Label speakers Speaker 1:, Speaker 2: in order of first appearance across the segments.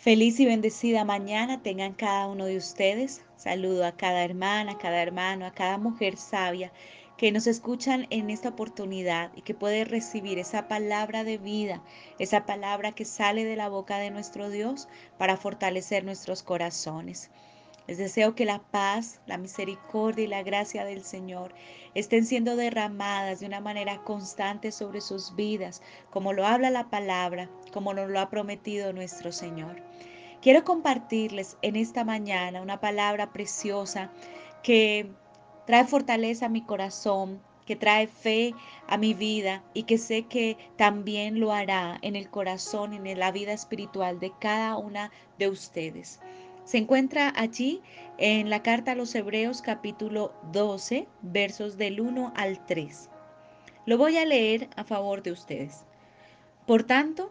Speaker 1: Feliz y bendecida mañana tengan cada uno de ustedes. Saludo a cada hermana, a cada hermano, a cada mujer sabia que nos escuchan en esta oportunidad y que puede recibir esa palabra de vida, esa palabra que sale de la boca de nuestro Dios para fortalecer nuestros corazones. Les deseo que la paz, la misericordia y la gracia del Señor estén siendo derramadas de una manera constante sobre sus vidas, como lo habla la palabra, como nos lo ha prometido nuestro Señor. Quiero compartirles en esta mañana una palabra preciosa que trae fortaleza a mi corazón, que trae fe a mi vida y que sé que también lo hará en el corazón, en la vida espiritual de cada una de ustedes. Se encuentra allí en la carta a los Hebreos capítulo 12, versos del 1 al 3. Lo voy a leer a favor de ustedes. Por tanto,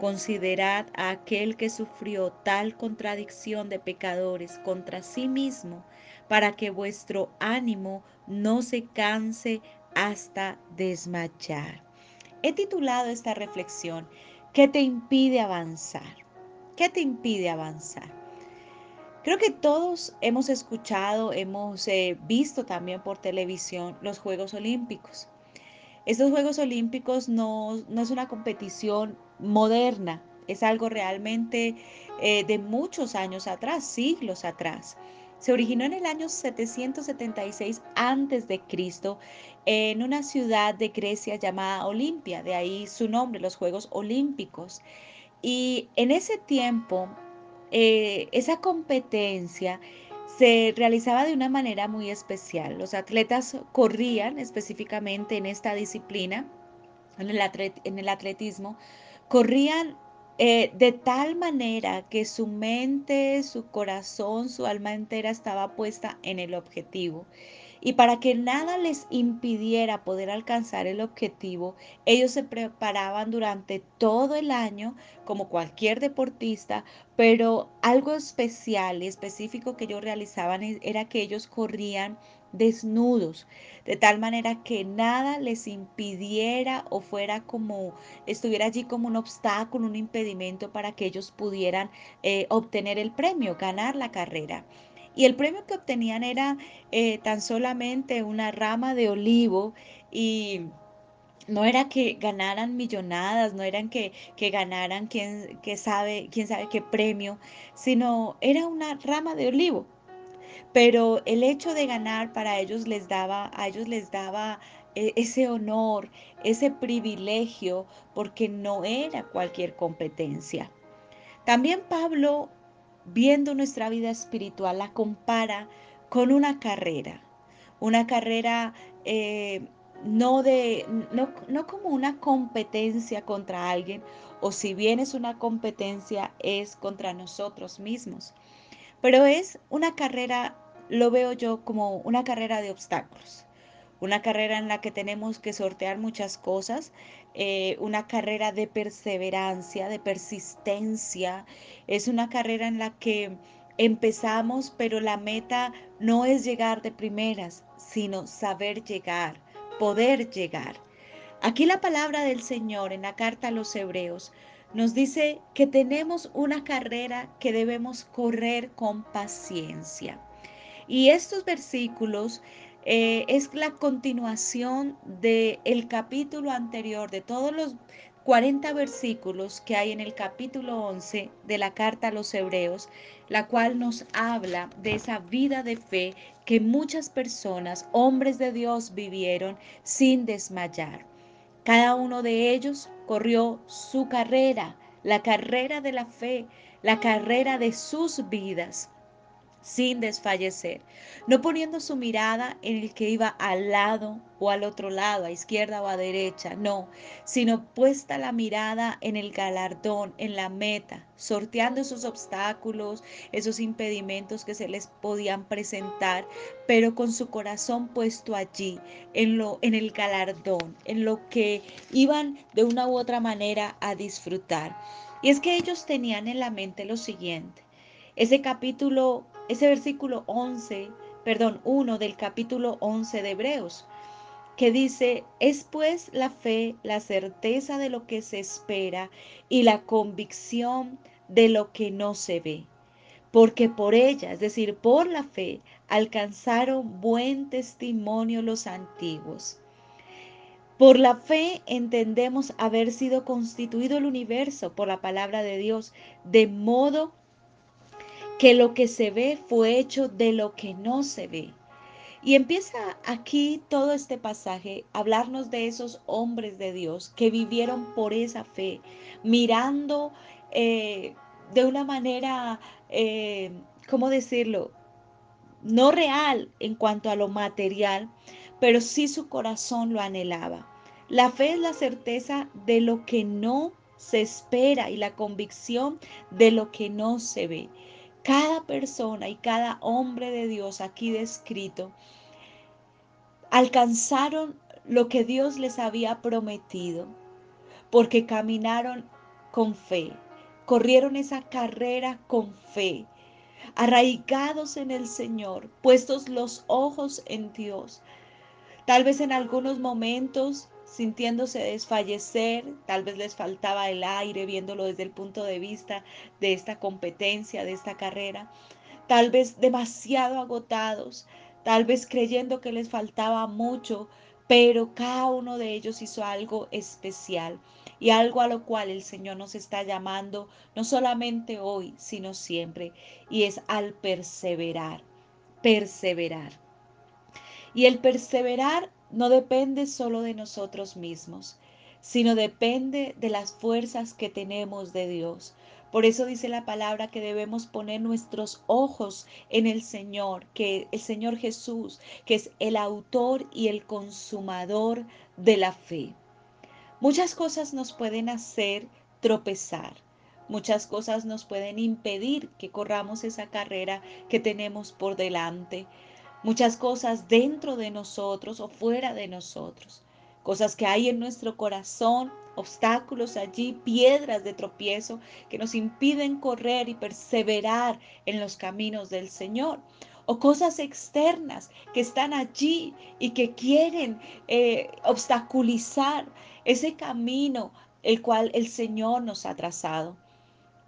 Speaker 1: Considerad a aquel que sufrió tal contradicción de pecadores contra sí mismo, para que vuestro ánimo no se canse hasta desmayar. He titulado esta reflexión, ¿qué te impide avanzar? ¿Qué te impide avanzar? Creo que todos hemos escuchado, hemos eh, visto también por televisión los Juegos Olímpicos. Estos Juegos Olímpicos no, no es una competición moderna, es algo realmente eh, de muchos años atrás, siglos atrás. Se originó en el año 776 a.C. en una ciudad de Grecia llamada Olimpia, de ahí su nombre, los Juegos Olímpicos. Y en ese tiempo eh, esa competencia se realizaba de una manera muy especial. Los atletas corrían específicamente en esta disciplina, en el, atletismo, corrían eh, de tal manera que su mente, su corazón, su alma entera estaba puesta en el objetivo. Y para que nada les impidiera poder alcanzar el objetivo, ellos se preparaban durante todo el año como cualquier deportista, pero algo especial y específico que ellos realizaban e, era que ellos corrían desnudos, de tal manera que nada les impidiera o fuera como, estuviera allí como un obstáculo, un impedimento para que ellos pudieran eh, obtener el premio, ganar la carrera. Y el premio que obtenían era eh, tan solamente una rama de olivo y no era que ganaran millonadas, no eran que, que ganaran quién, que sabe, quién sabe qué premio, sino era una rama de olivo. Pero el hecho de ganar para ellos les daba, a ellos les daba eh, ese honor, ese privilegio, porque no era cualquier competencia. También Pablo viendo nuestra vida espiritual, la compara con una carrera, una carrera eh, no, de, no, no como una competencia contra alguien, o si bien es una competencia, es contra nosotros mismos. Pero es una carrera, lo veo yo como una carrera de obstáculos una carrera en la que tenemos que sortear muchas cosas, eh, una carrera de perseverancia, de persistencia, es una carrera en la que empezamos, pero la meta no es llegar de primeras, sino saber llegar, poder llegar. Aquí la palabra del Señor en la carta a los hebreos nos dice que tenemos una carrera que debemos correr con paciencia. Y estos versículos eh, es la continuación del el capítulo anterior, de todos los 40 versículos que hay en el capítulo 11 de la carta a los hebreos, la cual nos habla de esa vida de fe que muchas personas, hombres de Dios, vivieron sin desmayar. Cada uno de ellos corrió su carrera, la carrera de la fe, la carrera de sus vidas. Sin desfallecer, no poniendo su mirada en el que iba al lado o al otro lado, a izquierda o a derecha, no, sino puesta la mirada en el galardón, en la meta, sorteando esos obstáculos, esos impedimentos que se les podían presentar, pero con su corazón puesto allí, en lo en el galardón, en lo que iban de una u otra manera a disfrutar. Y es que ellos tenían en la mente lo siguiente: ese capítulo ese versículo 11, perdón, 1 del capítulo 11 de Hebreos, que dice, es pues la fe, la certeza de lo que se espera y la convicción de lo que no se ve. Porque por ella, es decir, por la fe, alcanzaron buen testimonio los antiguos. Por la fe entendemos haber sido constituido el universo por la palabra de Dios, de modo que lo que se ve fue hecho de lo que no se ve. Y empieza aquí todo este pasaje a hablarnos de esos hombres de Dios que vivieron por esa fe, mirando eh, de una manera, eh, ¿cómo decirlo? No real en cuanto a lo material, pero sí su corazón lo anhelaba. La fe es la certeza de lo que no se espera y la convicción de lo que no se ve. Cada persona y cada hombre de Dios aquí descrito alcanzaron lo que Dios les había prometido, porque caminaron con fe, corrieron esa carrera con fe, arraigados en el Señor, puestos los ojos en Dios. Tal vez en algunos momentos sintiéndose desfallecer, tal vez les faltaba el aire viéndolo desde el punto de vista de esta competencia, de esta carrera, tal vez demasiado agotados, tal vez creyendo que les faltaba mucho, pero cada uno de ellos hizo algo especial y algo a lo cual el Señor nos está llamando no solamente hoy, sino siempre, y es al perseverar, perseverar. Y el perseverar no depende solo de nosotros mismos, sino depende de las fuerzas que tenemos de Dios. Por eso dice la palabra que debemos poner nuestros ojos en el Señor, que el Señor Jesús, que es el autor y el consumador de la fe. Muchas cosas nos pueden hacer tropezar. Muchas cosas nos pueden impedir que corramos esa carrera que tenemos por delante muchas cosas dentro de nosotros o fuera de nosotros, cosas que hay en nuestro corazón, obstáculos allí, piedras de tropiezo que nos impiden correr y perseverar en los caminos del Señor. O cosas externas que están allí y que quieren eh, obstaculizar ese camino el cual el Señor nos ha trazado.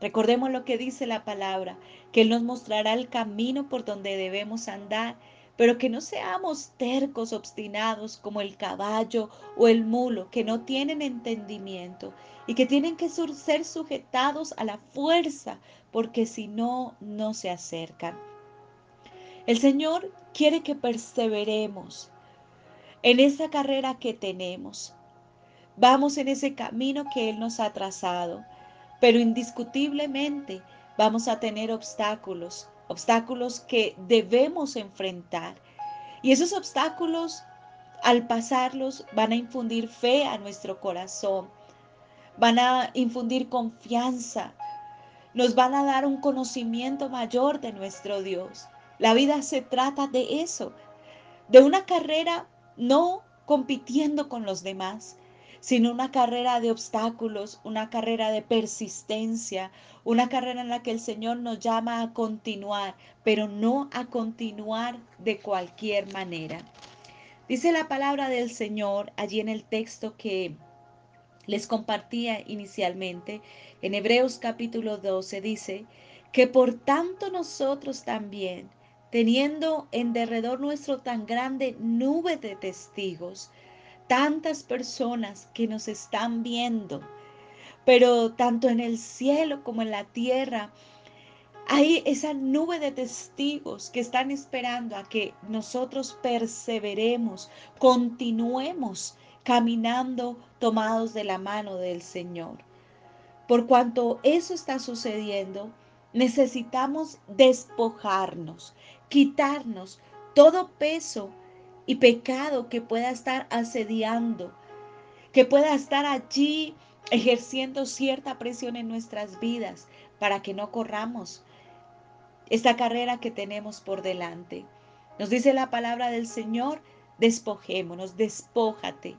Speaker 1: Recordemos lo que dice la palabra, que Él nos mostrará el camino por donde debemos andar pero que no seamos tercos, obstinados como el caballo o el mulo, que no tienen entendimiento y que tienen que ser sujetados a la fuerza, porque si no, no se acercan. El Señor quiere que perseveremos en esa carrera que tenemos. Vamos en ese camino que Él nos ha trazado, pero indiscutiblemente vamos a tener obstáculos, obstáculos que debemos enfrentar. Y esos obstáculos, al pasarlos, van a infundir fe a nuestro corazón, van a infundir confianza, nos van a dar un conocimiento mayor de nuestro Dios. La vida se trata de eso, de una carrera no compitiendo con los demás, sino una carrera de obstáculos, una carrera de persistencia, una carrera en la que el Señor nos llama a continuar, pero no a continuar de cualquier manera. Dice la palabra del Señor allí en el texto que les compartía inicialmente, en Hebreos capítulo 12 dice, que por tanto nosotros también, teniendo en derredor nuestro tan grande nube de testigos, tantas personas que nos están viendo, pero tanto en el cielo como en la tierra, hay esa nube de testigos que están esperando a que nosotros perseveremos, continuemos caminando tomados de la mano del Señor. Por cuanto eso está sucediendo, necesitamos despojarnos, quitarnos todo peso y pecado que pueda estar asediando, que pueda estar allí ejerciendo cierta presión en nuestras vidas para que no corramos esta carrera que tenemos por delante. Nos dice la palabra del Señor, despojémonos, despójate.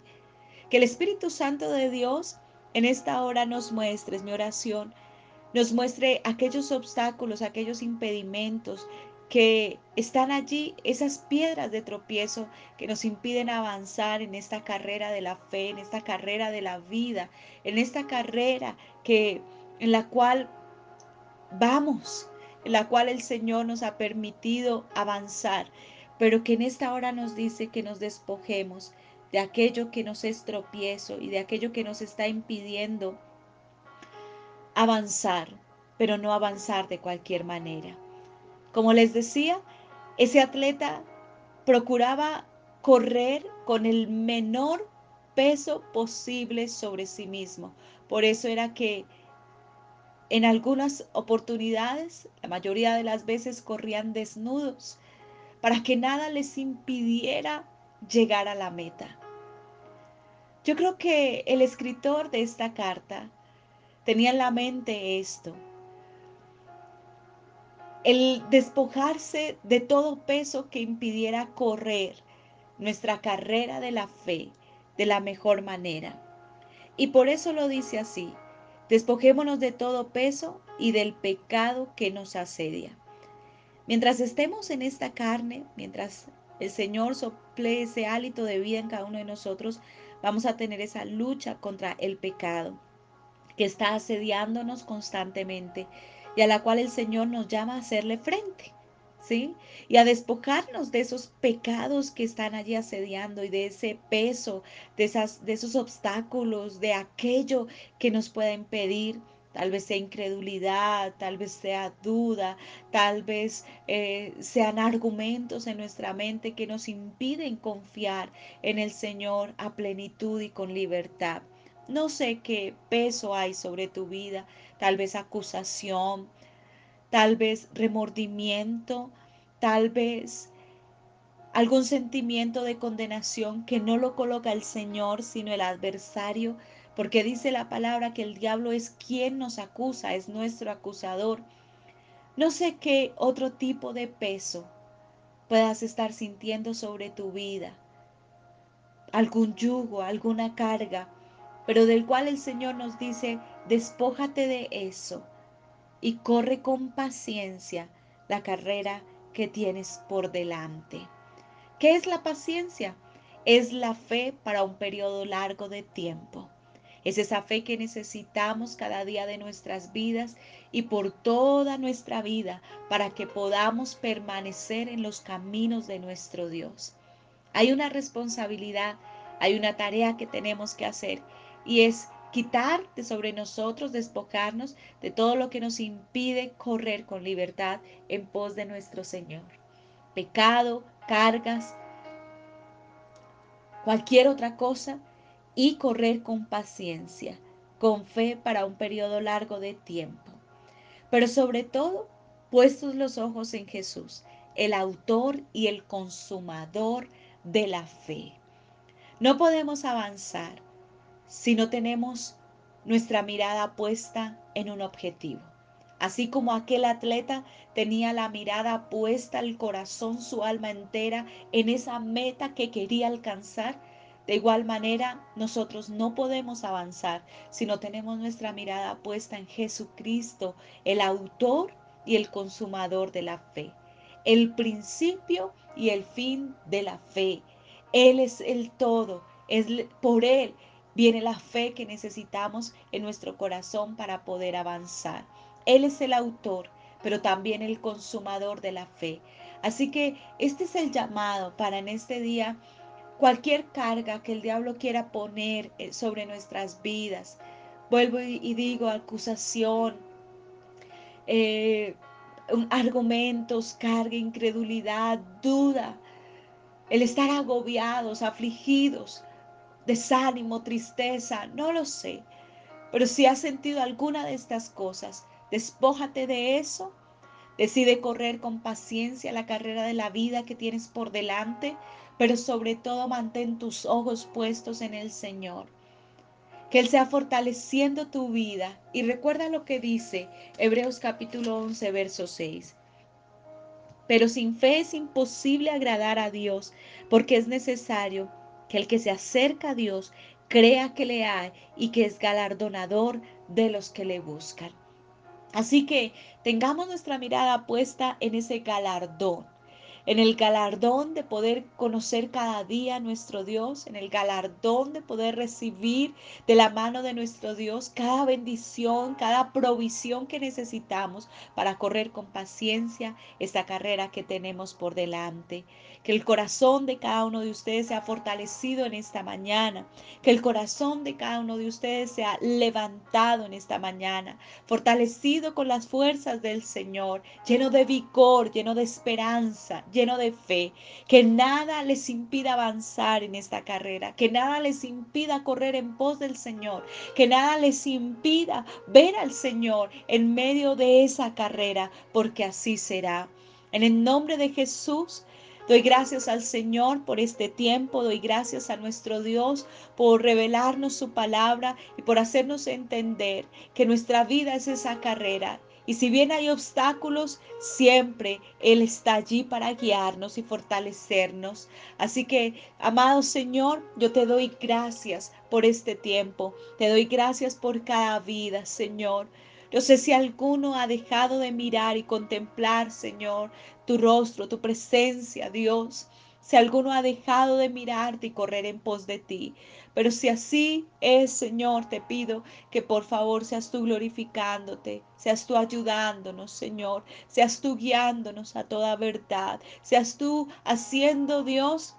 Speaker 1: Que el Espíritu Santo de Dios en esta hora nos muestre, es mi oración, nos muestre aquellos obstáculos, aquellos impedimentos que están allí, esas piedras de tropiezo que nos impiden avanzar en esta carrera de la fe, en esta carrera de la vida, en esta carrera que en la cual vamos, en la cual el Señor nos ha permitido avanzar, pero que en esta hora nos dice que nos despojemos de aquello que nos es tropiezo y de aquello que nos está impidiendo avanzar, pero no avanzar de cualquier manera. Como les decía, ese atleta procuraba correr con el menor peso posible sobre sí mismo. Por eso era que en algunas oportunidades, la mayoría de las veces corrían desnudos, para que nada les impidiera llegar a la meta. Yo creo que el escritor de esta carta tenía en la mente esto, el despojarse de todo peso que impidiera correr nuestra carrera de la fe de la mejor manera. Y por eso lo dice así, despojémonos de todo peso y del pecado que nos asedia. Mientras estemos en esta carne, mientras el Señor sople ese hálito de vida en cada uno de nosotros, vamos a tener esa lucha contra el pecado que está asediándonos constantemente y a la cual el Señor nos llama a hacerle frente. ¿Sí? Y a despojarnos de esos pecados que están allí asediando y de ese peso, de, esas, de esos obstáculos, de aquello que nos pueda impedir tal vez sea incredulidad, tal vez sea duda, tal vez eh, sean argumentos en nuestra mente que nos impiden confiar en el Señor a plenitud y con libertad. No sé qué peso hay sobre tu vida, tal vez acusación, tal vez remordimiento, tal vez algún sentimiento de condenación que no lo coloca el Señor, sino el adversario, porque dice la palabra que el diablo es quien nos acusa, es nuestro acusador. No sé qué otro tipo de peso puedas estar sintiendo sobre tu vida, algún yugo, alguna carga, pero del cual el Señor nos dice, despójate de eso y corre con paciencia la carrera que tienes por delante. ¿Qué es la paciencia? Es la fe para un periodo largo de tiempo. Es esa fe que necesitamos cada día de nuestras vidas y por toda nuestra vida para que podamos permanecer en los caminos de nuestro Dios. Hay una responsabilidad, hay una tarea que tenemos que hacer y es quitar de sobre nosotros, despojarnos de todo lo que nos impide correr con libertad en pos de nuestro Señor. Pecado, cargas, cualquier otra cosa y correr con paciencia, con fe para un periodo largo de tiempo. Pero sobre todo, puestos los ojos en Jesús, el autor y el consumador de la fe. No podemos avanzar si no tenemos nuestra mirada puesta en un objetivo. Así como aquel atleta tenía la mirada puesta, el corazón, su alma entera en esa meta que quería alcanzar, de igual manera nosotros no podemos avanzar si no tenemos nuestra mirada puesta en Jesucristo, el autor y el consumador de la fe, el principio y el fin de la fe. Él es el todo, es por Él viene la fe que necesitamos en nuestro corazón para poder avanzar. Él es el autor, pero también el consumador de la fe. Así que este es el llamado para en este día cualquier carga que el diablo quiera poner eh, sobre nuestras vidas. Vuelvo y digo acusación, eh, argumentos, carga, incredulidad, duda, el estar agobiados, afligidos desánimo, tristeza, no lo sé. Pero si has sentido alguna de estas cosas, Despójate de eso. Decide correr con paciencia la carrera de la vida que tienes por delante, pero sobre todo mantén tus ojos puestos en el Señor. Que Él sea fortaleciendo tu vida. Y recuerda lo que dice Hebreos capítulo 11, verso 6. Pero sin fe es imposible agradar a Dios, porque es necesario que el que se acerca a Dios crea que le hay y que es galardonador de los que le buscan. Así que tengamos nuestra mirada puesta en ese galardón en el galardón de poder conocer cada día a nuestro Dios, en el galardón de poder recibir de la mano de nuestro Dios cada bendición, cada provisión que necesitamos para correr con paciencia esta carrera que tenemos por delante. Que el corazón de cada uno de ustedes sea fortalecido en esta mañana, que el corazón de cada uno de ustedes sea levantado en esta mañana, fortalecido con las fuerzas del Señor, lleno de vigor, lleno de esperanza, lleno de fe, que nada les impida avanzar en esta carrera, que nada les impida correr en pos del Señor, que nada les impida ver al Señor en medio de esa carrera, porque así será. En el nombre de Jesús, Doy gracias al Señor por este tiempo, doy gracias a nuestro Dios por revelarnos su palabra y por hacernos entender que nuestra vida es esa carrera y si bien hay obstáculos, siempre Él está allí para guiarnos y fortalecernos. Así que, amado Señor, yo te doy gracias por este tiempo. Te doy gracias por cada vida, Señor. No sé si alguno ha dejado de mirar y contemplar, Señor, tu rostro, tu presencia, Dios. Si alguno ha dejado de mirarte y correr en pos de ti. Pero si así es, Señor, te pido que por favor seas tú glorificándote, seas tú ayudándonos, Señor, seas tú guiándonos a toda verdad, seas tú haciendo, Dios,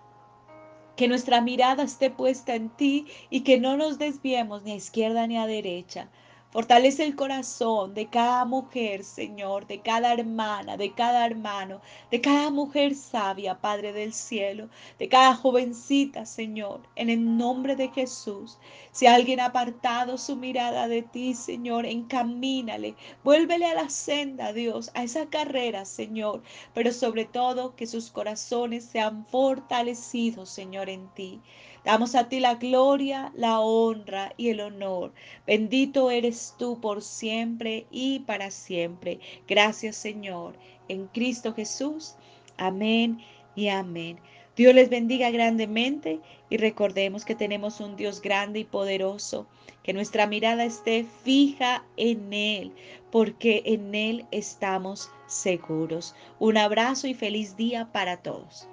Speaker 1: que nuestra mirada esté puesta en ti y que no nos desviemos ni a izquierda ni a derecha, Fortalece el corazón de cada mujer, Señor, de cada hermana, de cada hermano, de cada mujer sabia, Padre del cielo, de cada jovencita, Señor, en el nombre de Jesús. Si alguien ha apartado su mirada de ti, Señor, encamínale, vuélvele a la senda, Dios, a esa carrera, Señor, pero sobre todo que sus corazones sean fortalecidos, Señor, en ti. Damos a ti la gloria, la honra y el honor. Bendito eres tú por siempre y para siempre. Gracias Señor. En Cristo Jesús. Amén y amén. Dios les bendiga grandemente y recordemos que tenemos un Dios grande y poderoso, que nuestra mirada esté fija en Él, porque en Él estamos seguros. Un abrazo y feliz día para todos.